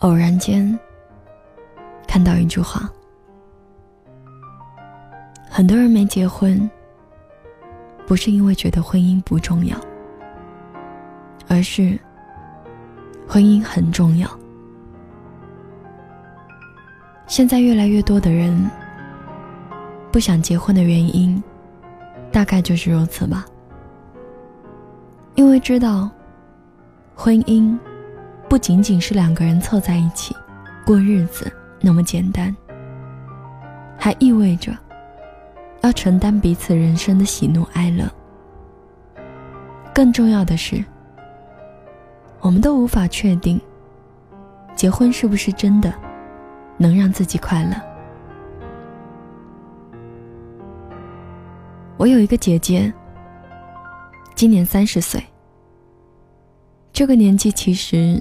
偶然间看到一句话：很多人没结婚，不是因为觉得婚姻不重要，而是婚姻很重要。现在越来越多的人不想结婚的原因，大概就是如此吧。因为知道，婚姻。不仅仅是两个人凑在一起过日子那么简单，还意味着要承担彼此人生的喜怒哀乐。更重要的是，我们都无法确定结婚是不是真的能让自己快乐。我有一个姐姐，今年三十岁，这个年纪其实。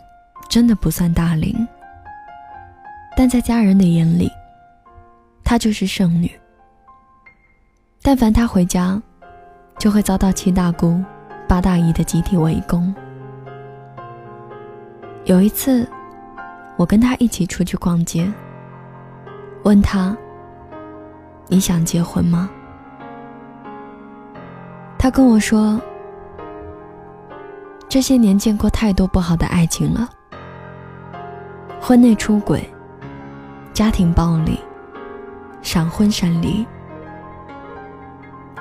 真的不算大龄，但在家人的眼里，她就是剩女。但凡她回家，就会遭到七大姑、八大姨的集体围攻。有一次，我跟她一起出去逛街，问她：“你想结婚吗？”她跟我说：“这些年见过太多不好的爱情了。”婚内出轨、家庭暴力、闪婚闪离，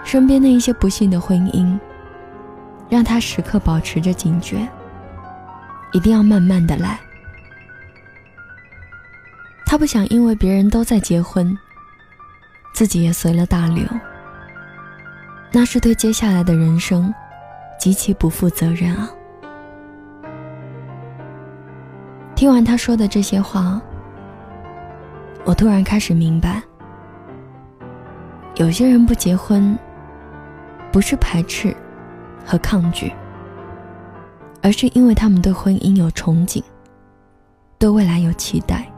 身边的一些不幸的婚姻，让他时刻保持着警觉，一定要慢慢的来。他不想因为别人都在结婚，自己也随了大流，那是对接下来的人生极其不负责任啊。听完他说的这些话，我突然开始明白，有些人不结婚，不是排斥和抗拒，而是因为他们对婚姻有憧憬，对未来有期待，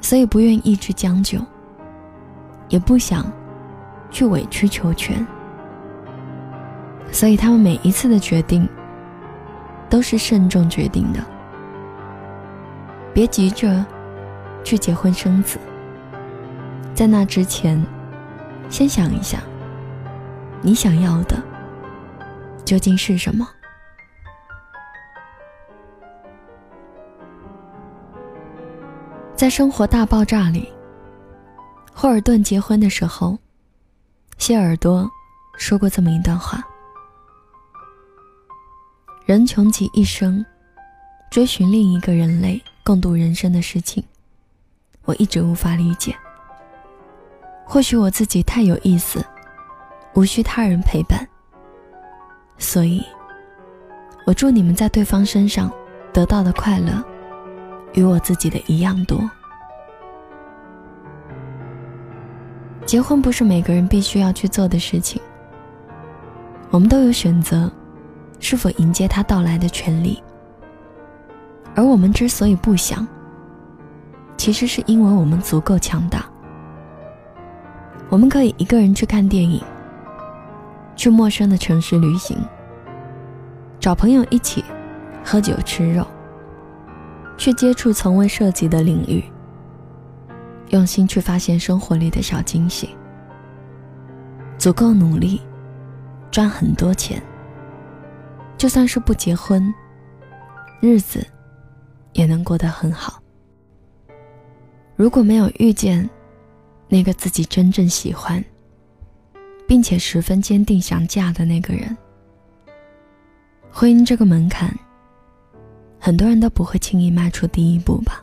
所以不愿意去将就，也不想去委曲求全，所以他们每一次的决定都是慎重决定的。别急着去结婚生子，在那之前，先想一想，你想要的究竟是什么？在《生活大爆炸》里，霍尔顿结婚的时候，谢耳朵说过这么一段话：人穷极一生，追寻另一个人类。共度人生的事情，我一直无法理解。或许我自己太有意思，无需他人陪伴。所以，我祝你们在对方身上得到的快乐，与我自己的一样多。结婚不是每个人必须要去做的事情。我们都有选择，是否迎接他到来的权利。而我们之所以不想，其实是因为我们足够强大。我们可以一个人去看电影，去陌生的城市旅行，找朋友一起喝酒吃肉，去接触从未涉及的领域，用心去发现生活里的小惊喜。足够努力，赚很多钱，就算是不结婚，日子。也能过得很好。如果没有遇见那个自己真正喜欢，并且十分坚定想嫁的那个人，婚姻这个门槛，很多人都不会轻易迈出第一步吧。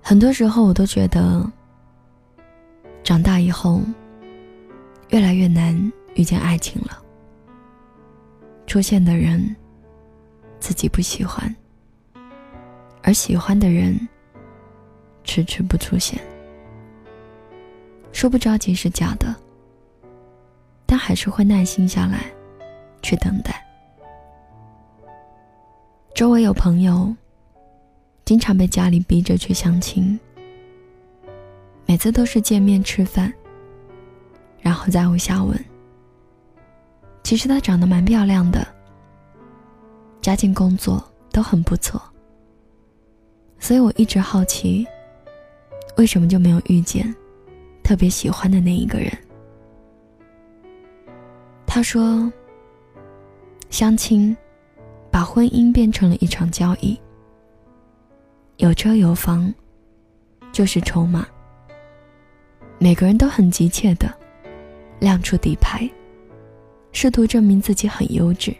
很多时候，我都觉得，长大以后，越来越难遇见爱情了。出现的人。自己不喜欢，而喜欢的人迟迟不出现，说不着急是假的，但还是会耐心下来，去等待。周围有朋友，经常被家里逼着去相亲，每次都是见面吃饭，然后再无下文。其实她长得蛮漂亮的。家境、工作都很不错，所以我一直好奇，为什么就没有遇见特别喜欢的那一个人。他说：“相亲，把婚姻变成了一场交易。有车有房，就是筹码。每个人都很急切的亮出底牌，试图证明自己很优质。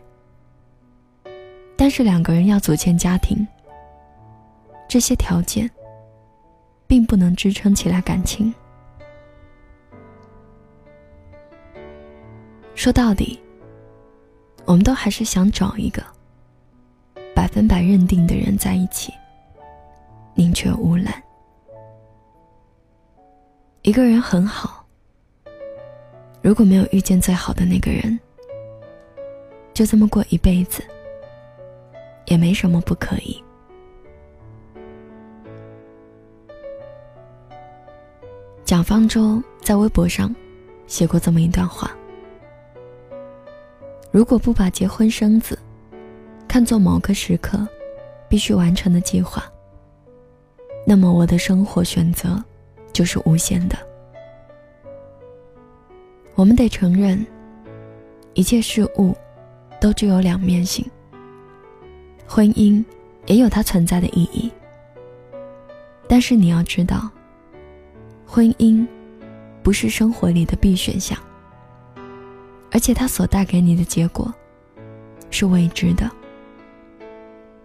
但是两个人要组建家庭，这些条件并不能支撑起来感情。”说到底，我们都还是想找一个百分百认定的人在一起，宁缺毋滥。一个人很好，如果没有遇见最好的那个人，就这么过一辈子，也没什么不可以。蒋方舟在微博上写过这么一段话。如果不把结婚生子看作某个时刻必须完成的计划，那么我的生活选择就是无限的。我们得承认，一切事物都具有两面性，婚姻也有它存在的意义。但是你要知道，婚姻不是生活里的必选项。而且它所带给你的结果，是未知的。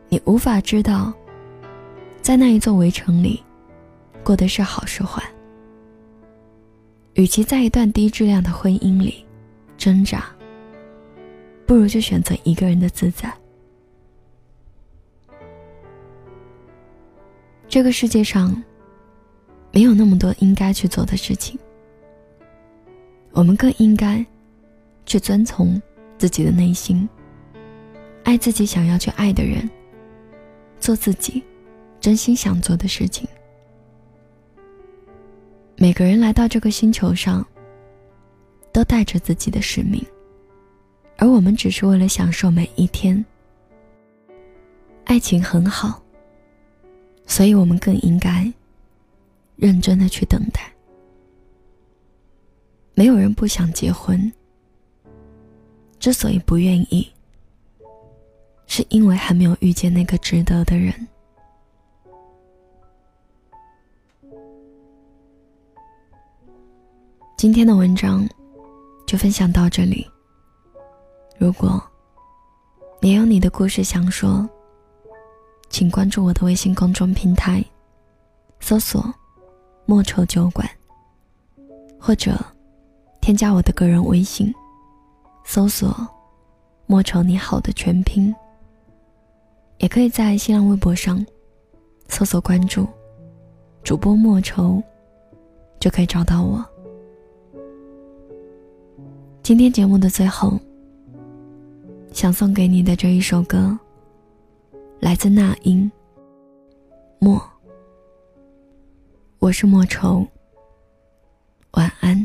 你无法知道，在那一座围城里，过的是好是坏。与其在一段低质量的婚姻里挣扎，不如就选择一个人的自在。这个世界上，没有那么多应该去做的事情，我们更应该。去遵从自己的内心，爱自己想要去爱的人，做自己真心想做的事情。每个人来到这个星球上，都带着自己的使命，而我们只是为了享受每一天。爱情很好，所以我们更应该认真的去等待。没有人不想结婚。之所以不愿意，是因为还没有遇见那个值得的人。今天的文章就分享到这里。如果你有你的故事想说，请关注我的微信公众平台，搜索“莫愁酒馆”，或者添加我的个人微信。搜索“莫愁你好”的全拼，也可以在新浪微博上搜索关注主播莫愁，就可以找到我。今天节目的最后，想送给你的这一首歌，来自那英。莫，我是莫愁，晚安。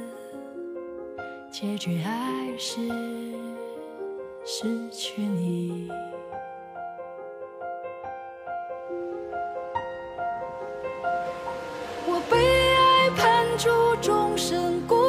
结局还是失去你。我被爱判处终身孤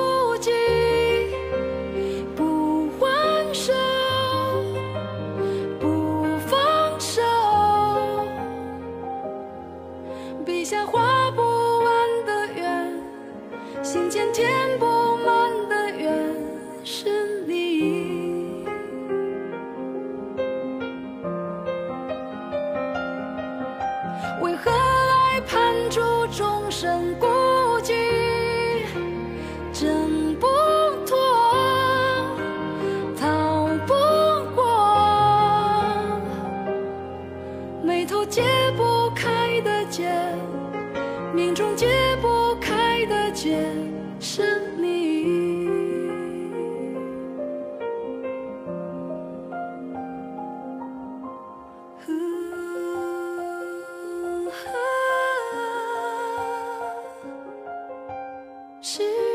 是。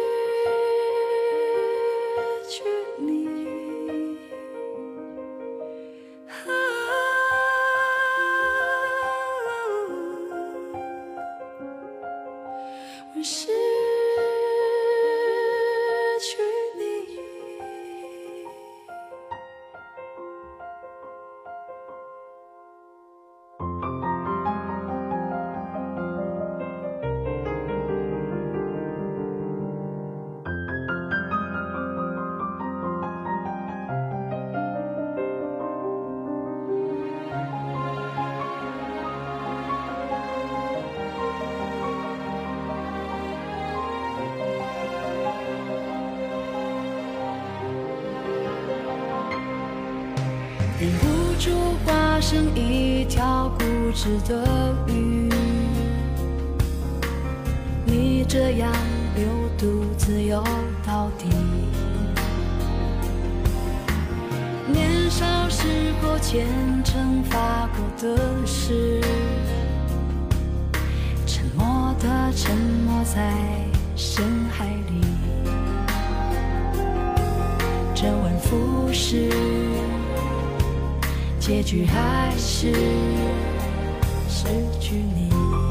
化成一条固执的鱼，逆着洋流，独自游到底。年少时破虔诚发过的誓，沉默地沉没在深海里，周而复始。结局还是失去你。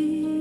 You.